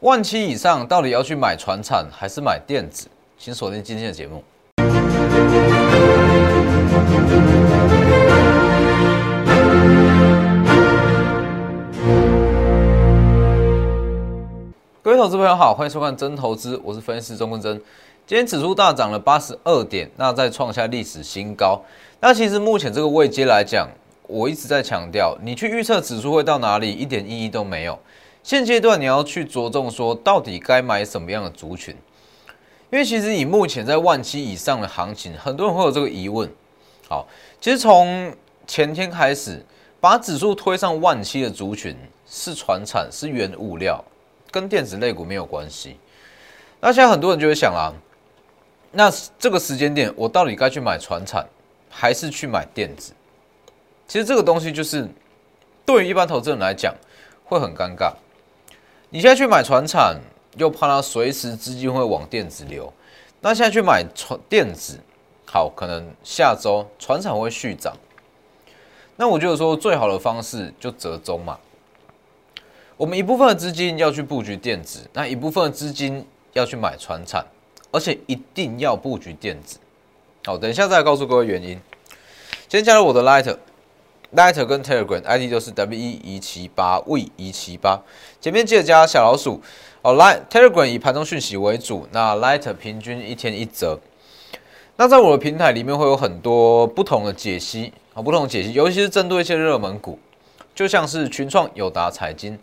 万七以上到底要去买船产还是买电子？请锁定今天的节目。各位投资朋友好，欢迎收看真投资，我是分析师钟坤真。今天指数大涨了八十二点，那再创下历史新高。那其实目前这个位阶来讲，我一直在强调，你去预测指数会到哪里，一点意义都没有。现阶段你要去着重说，到底该买什么样的族群？因为其实以目前在万七以上的行情，很多人会有这个疑问。好，其实从前天开始，把指数推上万七的族群是船产，是原物料，跟电子类股没有关系。那现在很多人就会想啦。那这个时间点，我到底该去买船产，还是去买电子？其实这个东西就是对于一般投资人来讲会很尴尬。你现在去买船产，又怕它随时资金会往电子流。那现在去买船电子，好，可能下周船产会续涨。那我觉得说最好的方式就折中嘛。我们一部分的资金要去布局电子，那一部分的资金要去买船产。而且一定要布局电子，好，等一下再告诉各位原因。先加入我的 Light Light，Light 跟 Telegram ID 都是 W 一一七八 V 一七八，前面记得加小老鼠。哦，Light Telegram 以盘中讯息为主，那 Light 平均一天一折。那在我的平台里面会有很多不同的解析，好，不同的解析，尤其是针对一些热门股，就像是群创、友达、财经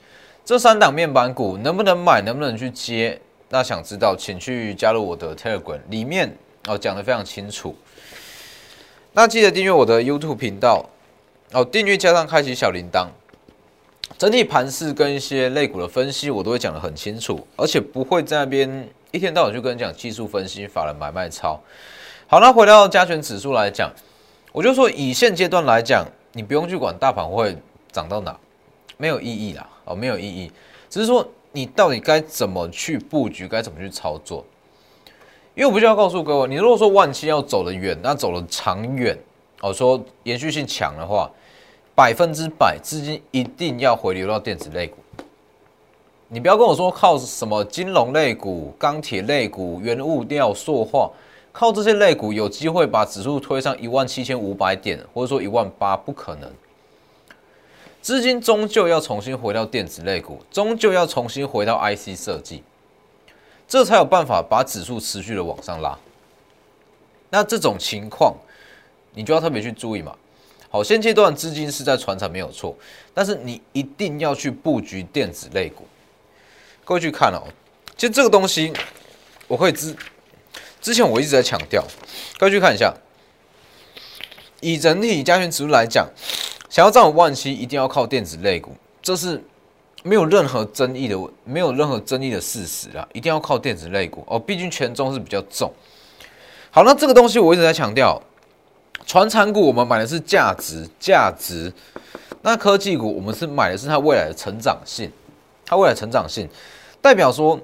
这三档面板股，能不能买，能不能去接？那想知道，请去加入我的 Telegram，里面哦讲的非常清楚。那记得订阅我的 YouTube 频道哦，订阅加上开启小铃铛。整体盘势跟一些类股的分析，我都会讲的很清楚，而且不会在那边一天到晚就跟你讲技术分析、法人买卖操。好，那回到加权指数来讲，我就说以现阶段来讲，你不用去管大盘会涨到哪，没有意义啦，哦，没有意义，只是说。你到底该怎么去布局？该怎么去操作？因为我不需要告诉各位，你如果说万期要走得远，那走得长远，哦，说延续性强的话，百分之百资金一定要回流到电子类股。你不要跟我说靠什么金融类股、钢铁类股、原物料、塑化，靠这些类股有机会把指数推上一万七千五百点，或者说一万八，不可能。资金终究要重新回到电子类股，终究要重新回到 IC 设计，这才有办法把指数持续的往上拉。那这种情况，你就要特别去注意嘛。好，现阶段资金是在船厂没有错，但是你一定要去布局电子类股。各位去看哦，其实这个东西，我可以之之前我一直在强调，各位去看一下，以整体加权指数来讲。想要站稳万七，一定要靠电子类股，这是没有任何争议的，没有任何争议的事实啊！一定要靠电子类股哦，毕竟权重是比较重。好，那这个东西我一直在强调，传产股我们买的是价值，价值；那科技股我们是买的是它未来的成长性，它未来成长性代表说，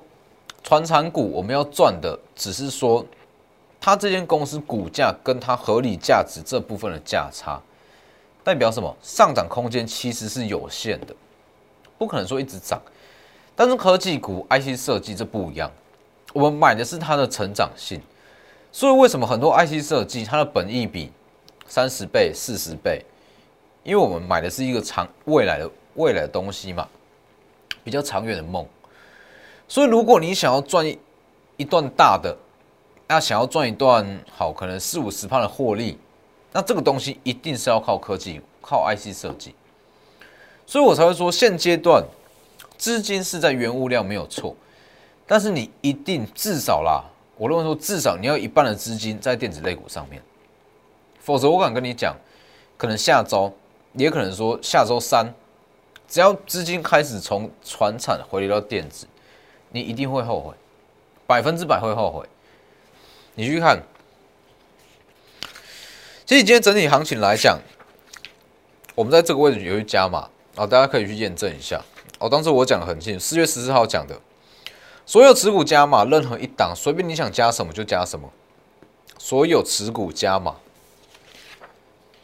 传产股我们要赚的只是说，它这间公司股价跟它合理价值这部分的价差。代表什么？上涨空间其实是有限的，不可能说一直涨。但是科技股、IC 设计这不一样，我们买的是它的成长性。所以为什么很多 IC 设计它的本益比三十倍、四十倍？因为我们买的是一个长未来的未来的东西嘛，比较长远的梦。所以如果你想要赚一段大的，那想要赚一段好，可能四五十趴的获利。那这个东西一定是要靠科技、靠 IC 设计，所以我才会说现阶段资金是在原物料没有错，但是你一定至少啦，我认为说至少你要一半的资金在电子类股上面，否则我敢跟你讲，可能下周也可能说下周三，只要资金开始从船产回流到电子，你一定会后悔，百分之百会后悔，你去看。其实今天整体行情来讲，我们在这个位置有一加码啊，大家可以去验证一下。哦，当时我讲的很清楚，四月十四号讲的，所有持股加码，任何一档随便你想加什么就加什么，所有持股加码。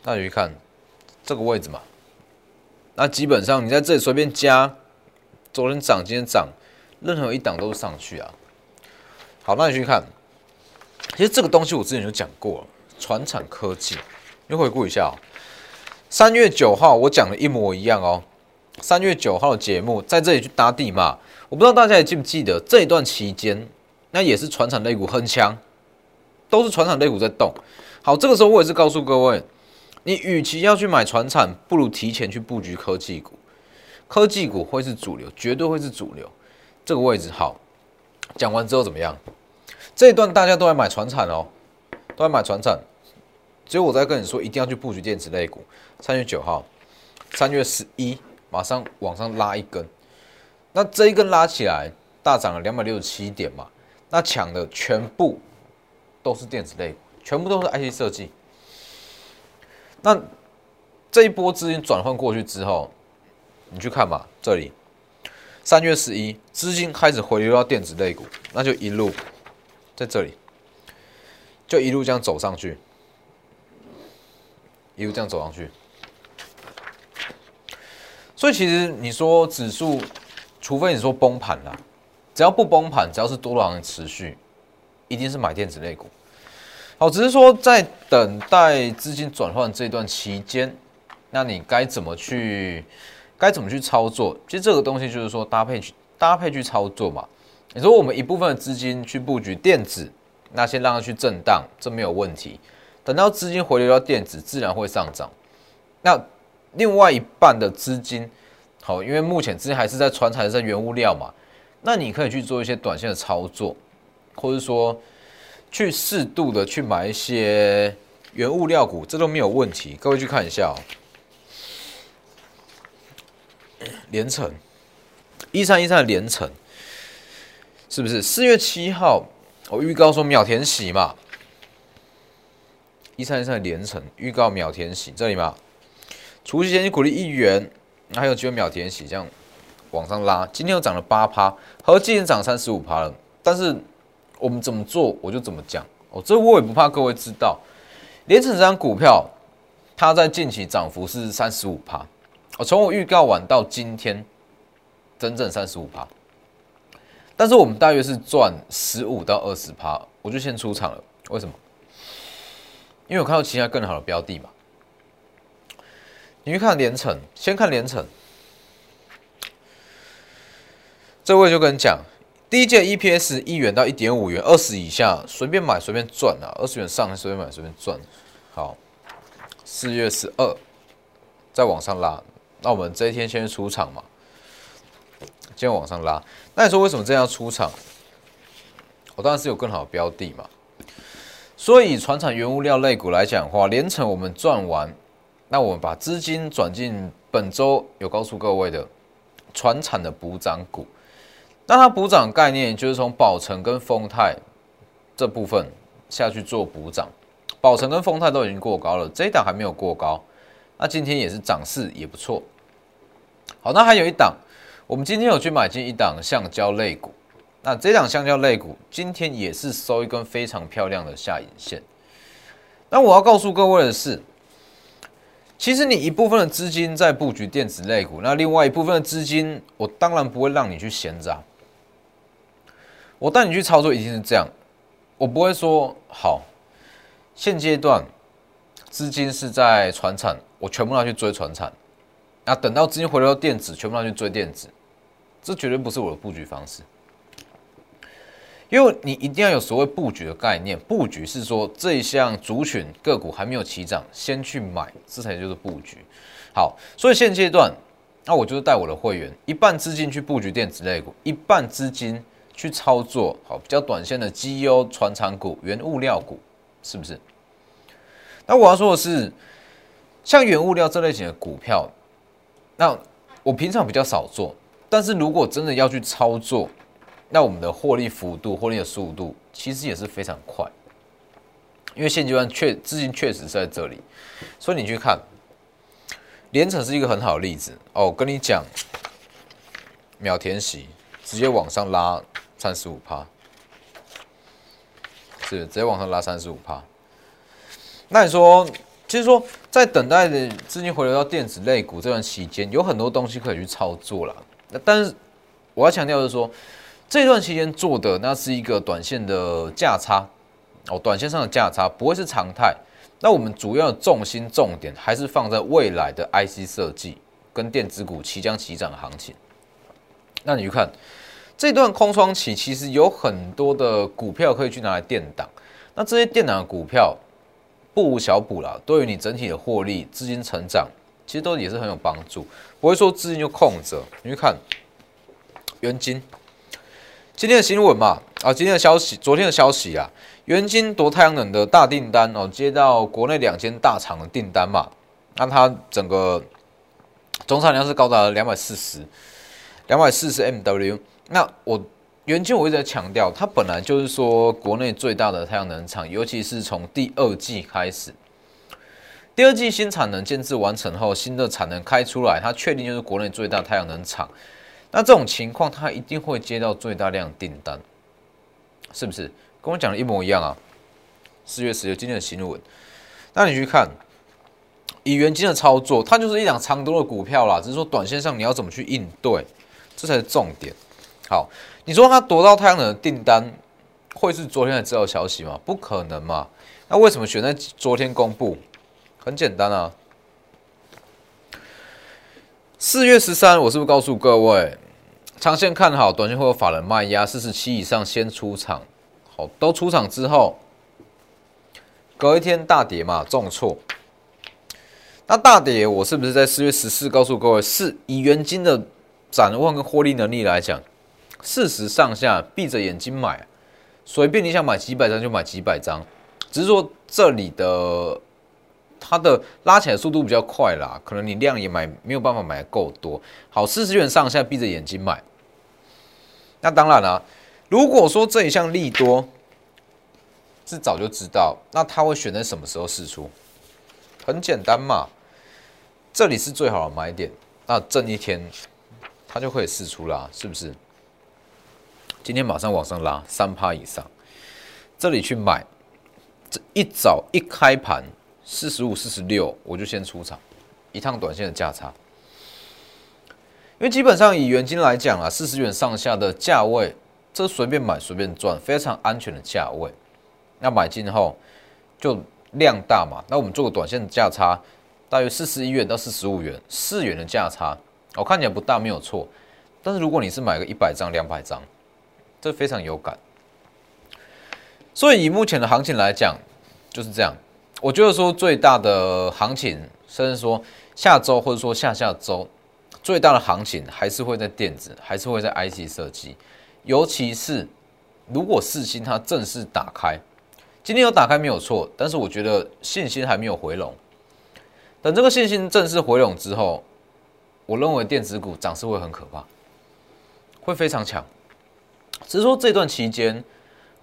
那你去看这个位置嘛，那基本上你在这里随便加，昨天涨今天涨，任何一档都是上去啊。好，那你去看，其实这个东西我之前就讲过了，传产科技，你回顾一下哦。三月九号我讲的一模一样哦。三月九号的节目在这里去打底嘛，我不知道大家还记不记得这一段期间，那也是船产类股很强，都是船产类股在动。好，这个时候我也是告诉各位，你与其要去买船产，不如提前去布局科技股，科技股会是主流，绝对会是主流。这个位置好，讲完之后怎么样？这一段大家都在买船产哦，都在买船产，只有我在跟你说，一定要去布局电子类股。三月九号，三月十一。马上往上拉一根，那这一根拉起来大涨了两百六十七点嘛，那抢的全部都是电子类，全部都是 IC 设计。那这一波资金转换过去之后，你去看嘛，这里三月十一资金开始回流到电子类股，那就一路在这里，就一路这样走上去，一路这样走上去。所以其实你说指数，除非你说崩盘了，只要不崩盘，只要是多方持续，一定是买电子类股。好，只是说在等待资金转换这段期间，那你该怎么去，该怎么去操作？其实这个东西就是说搭配去搭配去操作嘛。你说我们一部分的资金去布局电子，那先让它去震荡，这没有问题。等到资金回流到电子，自然会上涨。那另外一半的资金，好，因为目前资金还是在传产、在原物料嘛，那你可以去做一些短线的操作，或者说去适度的去买一些原物料股，这都没有问题。各位去看一下哦，连城一三一三的连城，是不是四月七号我预告说秒填息嘛？一三一三的连城预告秒填息，这里嘛？除夕前你鼓励一元，还有机会秒填息这样往上拉，今天又涨了八趴，和今天涨三十五趴了。但是我们怎么做，我就怎么讲哦。这我也不怕各位知道，连成这张股票，它在近期涨幅是三十五趴。我从我预告完到今天，整整三十五趴。但是我们大约是赚十五到二十趴，我就先出场了。为什么？因为我看到其他更好的标的嘛。你去看连城，先看连城。这位就跟你讲，第一届 EPS 一元到一点五元，二十以下随便买随便赚啊，二十元上随便买随便赚。好，四月十二再往上拉，那我们这一天先出场嘛，今天往上拉。那你说为什么这样出场？我当然是有更好的标的嘛。所以，船产原物料类股来讲的话，连城我们赚完。那我们把资金转进本周有告诉各位的船产的补涨股，那它补涨概念就是从宝成跟丰泰这部分下去做补涨，宝成跟丰泰都已经过高了，这一档还没有过高，那今天也是涨势也不错。好，那还有一档，我们今天有去买进一档橡胶类股，那这档橡胶类股今天也是收一根非常漂亮的下影线。那我要告诉各位的是。其实你一部分的资金在布局电子类股，那另外一部分的资金，我当然不会让你去闲着。我带你去操作一定是这样，我不会说好，现阶段资金是在船产，我全部拿去追船产，那等到资金回流到电子，全部拿去追电子，这绝对不是我的布局方式。因为你一定要有所谓布局的概念，布局是说这一项族群个股还没有起涨，先去买，这才就是布局。好，所以现阶段，那我就是带我的会员一半资金去布局电子类股，一半资金去操作好比较短线的绩优传长股、原物料股，是不是？那我要说的是，像原物料这类型的股票，那我平常比较少做，但是如果真的要去操作。那我们的获利幅度、获利的速度其实也是非常快，因为现阶段确资金确实是在这里，所以你去看，连城是一个很好的例子哦。我跟你讲，秒填息直接往上拉三十五趴，是直接往上拉三十五趴。那你说，其实说在等待的资金回流到电子类股这段期间，有很多东西可以去操作了。那但是我要强调的是说。这段期间做的那是一个短线的价差哦，短线上的价差不会是常态。那我们主要的重心重点还是放在未来的 IC 设计跟电子股即将起涨的行情。那你去看这段空窗期，其实有很多的股票可以去拿来垫档。那这些垫档的股票不无小补啦，对于你整体的获利、资金成长，其实都也是很有帮助。不会说资金就空着。你去看元金今天的新闻嘛？啊，今天的消息，昨天的消息啊。元晶夺太阳能的大订单哦，接到国内两间大厂的订单嘛，那它整个总产量是高达两百四十，两百四十 MW。那我元晶我一直在强调，它本来就是说国内最大的太阳能厂，尤其是从第二季开始，第二季新产能建制完成后，新的产能开出来，它确定就是国内最大太阳能厂。那这种情况，它一定会接到最大量订单，是不是？跟我讲的一模一样啊！四月十六今天的新闻，那你去看以原金的操作，它就是一两长多的股票啦。只是说短线上你要怎么去应对，这才是重点。好，你说它夺到太阳能订单，会是昨天才知道消息吗？不可能嘛！那为什么选在昨天公布？很简单啊，四月十三，我是不是告诉各位，长线看好，短线会有法人卖压，四十七以上先出场。好，都出场之后，隔一天大跌嘛，重挫。那大跌，我是不是在四月十四告诉各位，是以元金的展望跟获利能力来讲，四十上下闭着眼睛买，随便你想买几百张就买几百张，只是说这里的它的拉起来速度比较快啦，可能你量也买没有办法买够多。好，四十元上下闭着眼睛买，那当然了。如果说这一项利多是早就知道，那他会选在什么时候试出？很简单嘛，这里是最好的买点，那挣一天他就可以试出啦，是不是？今天马上往上拉三趴以上，这里去买，这一早一开盘四十五、四十六，我就先出场一趟短线的价差，因为基本上以元金来讲啊，四十元上下的价位。这随便买随便赚，非常安全的价位。那买进后就量大嘛，那我们做个短线价差，大约四十一元到四十五元，四元的价差，我看起来不大没有错。但是如果你是买个一百张、两百张，这非常有感。所以以目前的行情来讲，就是这样。我觉得说最大的行情，甚至说下周或者说下下周最大的行情，还是会在电子，还是会在 IC 设计。尤其是如果四星它正式打开，今天有打开没有错，但是我觉得信心还没有回笼。等这个信心正式回笼之后，我认为电子股涨势会很可怕，会非常强。只是说这段期间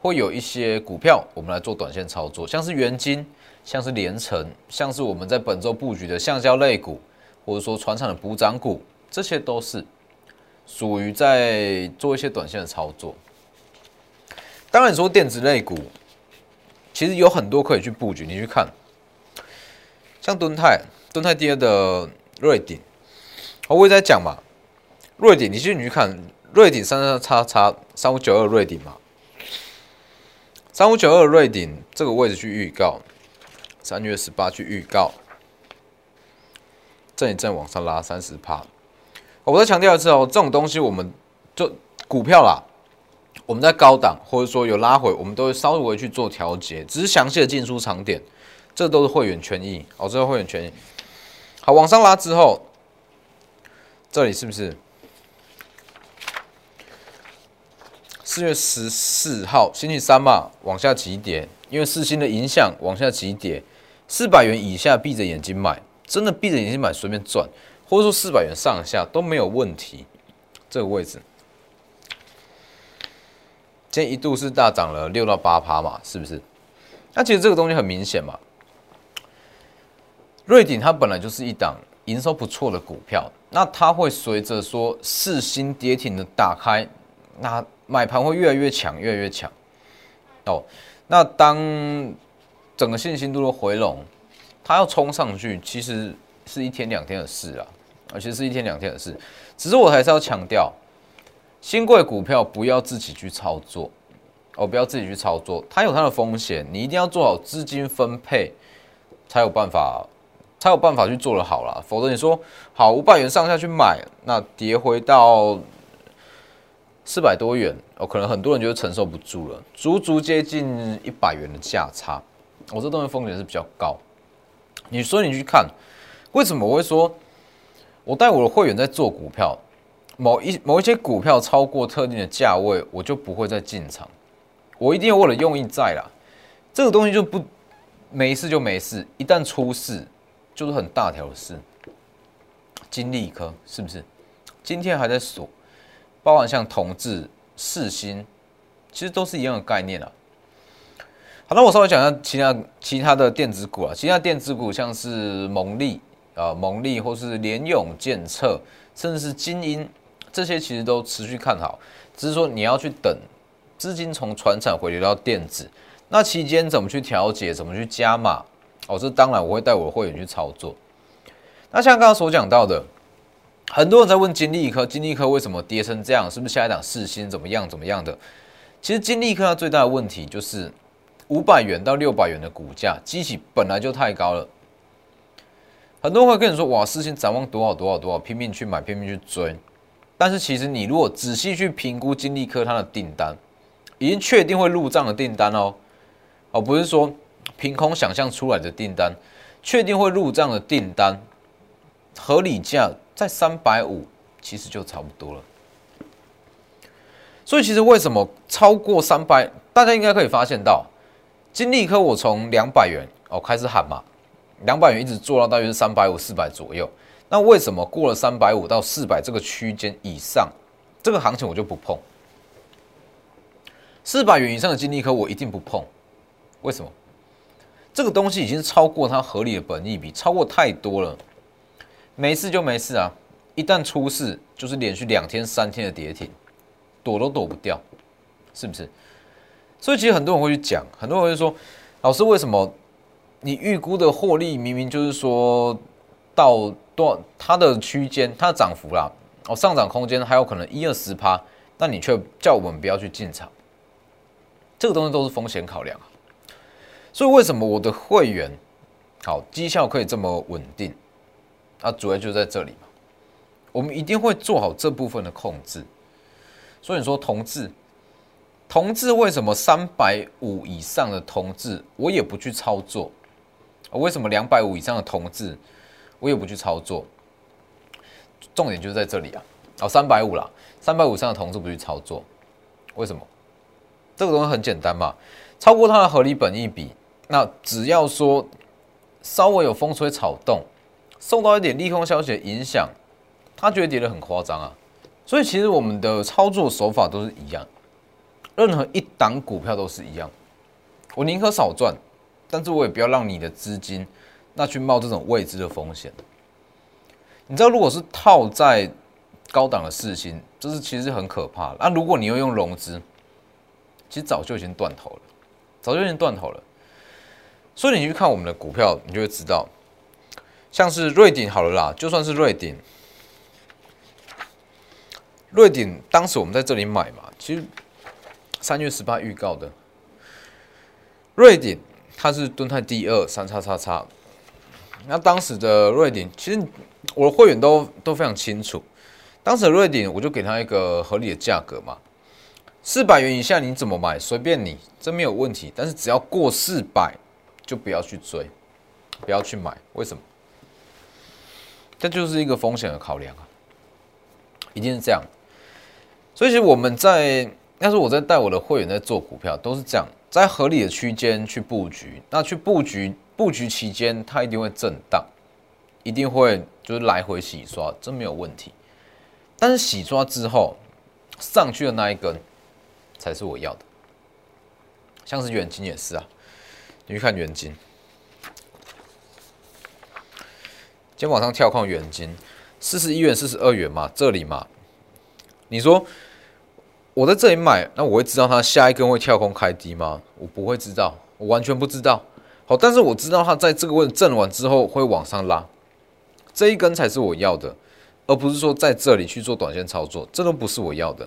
会有一些股票，我们来做短线操作，像是元金，像是连城，像是我们在本周布局的橡胶类股，或者说船厂的补涨股，这些都是。属于在做一些短线的操作。当然，说电子类股，其实有很多可以去布局。你去看，像敦泰、敦泰第二的瑞鼎，我也在讲嘛。瑞鼎，你去你去看瑞鼎三三叉叉三五九二瑞鼎嘛，三五九二瑞鼎这个位置去预告，三月十八去预告，震一震往上拉三十帕。我再强调一次哦，这种东西我们就股票啦，我们在高档或者说有拉回，我们都会稍微去做调节，只是详细的进出场点，这都是会员权益哦，这是会员权益。好，往上拉之后，这里是不是四月十四号星期三嘛？往下急跌，因为四星的影响往下急跌，四百元以下闭着眼睛买，真的闭着眼睛买随便赚。或者说四百元上下都没有问题，这个位置，今天一度是大涨了六到八趴嘛，是不是？那其实这个东西很明显嘛，瑞鼎它本来就是一档营收不错的股票，那它会随着说四星跌停的打开，那买盘会越来越强，越来越强。哦，那当整个信心度的回笼，它要冲上去，其实是一天两天的事啊。而且是一天两天的事，只是我还是要强调，新贵股票不要自己去操作哦，不要自己去操作，它有它的风险，你一定要做好资金分配，才有办法，才有办法去做得好啦。否则你说好五百元上下去买，那跌回到四百多元哦，可能很多人就承受不住了，足足接近一百元的价差，我这东西风险是比较高。你说你去看，为什么我会说，我带我的会员在做股票？某一某一些股票超过特定的价位，我就不会再进场。我一定有我的用意在啦。这个东西就不没事就没事，一旦出事就是很大条的事。金利科是不是？今天还在锁，包含像同志、世新，其实都是一样的概念啊。好，那我稍微讲一下其他其他的电子股啊，其他电子股像是蒙利啊、蒙利或是联永建测，甚至是金鹰。这些其实都持续看好，只是说你要去等资金从船产回流到电子，那期间怎么去调节，怎么去加码？哦，这当然我会带我的会员去操作。那像刚刚所讲到的，很多人在问金利科，金利科为什么跌成这样？是不是下一档四星怎么样怎么样的？其实金利科它最大的问题就是五百元到六百元的股价，机器本来就太高了。很多人会跟你说，哇，四星展望多少多少多少，拼命去买，拼命去追。但是其实你如果仔细去评估金利科它的订单，已经确定会入账的订单哦，哦不是说凭空想象出来的订单，确定会入账的订单，合理价在三百五，其实就差不多了。所以其实为什么超过三百，大家应该可以发现到，金利科我从两百元哦开始喊嘛，两百元一直做到大约是三百五、四百左右。那为什么过了三百五到四百这个区间以上，这个行情我就不碰？四百元以上的金利科我一定不碰，为什么？这个东西已经超过它合理的本益比，超过太多了。没事就没事啊，一旦出事就是连续两天三天的跌停，躲都躲不掉，是不是？所以其实很多人会去讲，很多人会说，老师为什么你预估的获利明明就是说到。多它的区间，它的涨幅啦，哦，上涨空间还有可能一二十趴，但你却叫我们不要去进场，这个东西都是风险考量啊。所以为什么我的会员好绩效可以这么稳定？啊，主要就在这里嘛。我们一定会做好这部分的控制。所以你说同志，同志为什么三百五以上的同志我也不去操作？为什么两百五以上的同志？我也不去操作，重点就是在这里啊！哦，三百五啦，三百五以上的同志不去操作，为什么？这个东西很简单嘛，超过它的合理本益比，那只要说稍微有风吹草动，受到一点利空消息的影响，他觉得跌得很夸张啊！所以其实我们的操作手法都是一样，任何一档股票都是一样，我宁可少赚，但是我也不要让你的资金。那去冒这种未知的风险，你知道，如果是套在高档的四星，这是其实很可怕。那如果你又用融资，其实早就已经断头了，早就已经断头了。所以你去看我们的股票，你就会知道，像是瑞鼎好了啦，就算是瑞鼎，瑞典当时我们在这里买嘛，其实三月十八预告的，瑞典它是蹲泰第二三叉叉叉。那当时的瑞典，其实我的会员都都非常清楚。当时的瑞典，我就给他一个合理的价格嘛，四百元以下你怎么买随便你，这没有问题。但是只要过四百，就不要去追，不要去买。为什么？这就是一个风险的考量啊，一定是这样。所以其实我们在，要是我在带我的会员在做股票，都是这样，在合理的区间去布局，那去布局。布局期间，它一定会震荡，一定会就是来回洗刷，这没有问题。但是洗刷之后上去的那一根才是我要的。像是远金也是啊，你去看远金，今天往上跳空远金四十一元、四十二元嘛，这里嘛，你说我在这里买，那我会知道它下一根会跳空开低吗？我不会知道，我完全不知道。好，但是我知道它在这个位置震完之后会往上拉，这一根才是我要的，而不是说在这里去做短线操作，这都不是我要的。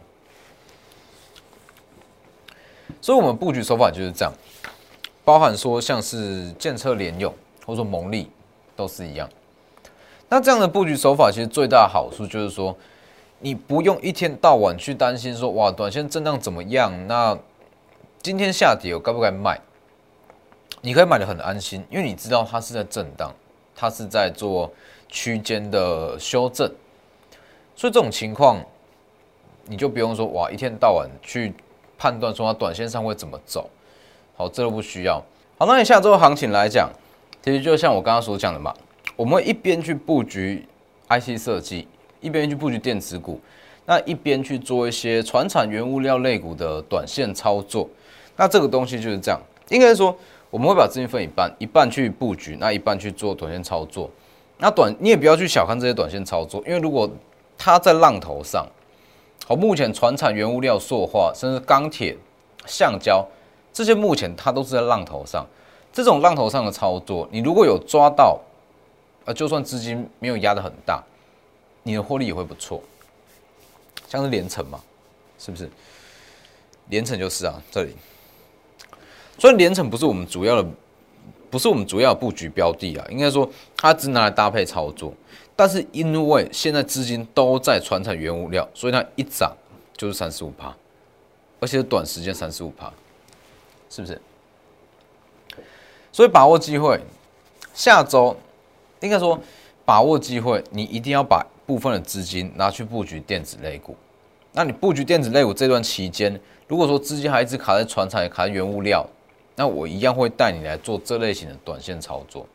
所以我们布局手法就是这样，包含说像是建车联用或者说蒙利都是一样。那这样的布局手法其实最大的好处就是说，你不用一天到晚去担心说哇短线震荡怎么样，那今天下跌我该不该卖？你可以买的很安心，因为你知道它是在震荡，它是在做区间的修正，所以这种情况你就不用说哇一天到晚去判断说它短线上会怎么走，好，这都不需要。好，那你下周行情来讲，其实就像我刚刚所讲的嘛。我们一边去布局 IC 设计，一边去布局电子股，那一边去做一些船产原物料类股的短线操作。那这个东西就是这样，应该说我们会把资金分一半，一半去布局，那一半去做短线操作。那短你也不要去小看这些短线操作，因为如果它在浪头上，好，目前船产原物料、塑化，甚至钢铁、橡胶这些，目前它都是在浪头上。这种浪头上的操作，你如果有抓到。啊，就算资金没有压的很大，你的获利也会不错。像是连城嘛，是不是？连城就是啊，这里。所以连城不是我们主要的，不是我们主要布局标的啊，应该说它只拿来搭配操作。但是因为现在资金都在传产原物料，所以它一涨就是三十五趴，而且短时间三十五趴，是不是？所以把握机会，下周。应该说，把握机会，你一定要把部分的资金拿去布局电子类股。那你布局电子类股这段期间，如果说资金还一直卡在船厂、卡在原物料，那我一样会带你来做这类型的短线操作。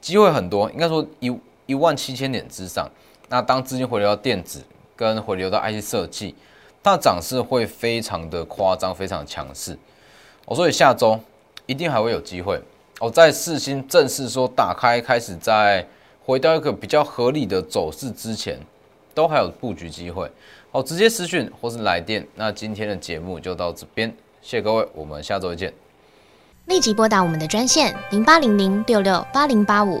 机会很多，应该说一一万七千点之上。那当资金回流到电子跟回流到 IC 设计，它的涨势会非常的夸张，非常强势。我所以下周一定还会有机会。哦，在四星正式说打开，开始在回到一个比较合理的走势之前，都还有布局机会。好，直接私讯或是来电。那今天的节目就到这边，谢谢各位，我们下周见。立即拨打我们的专线零八零零六六八零八五。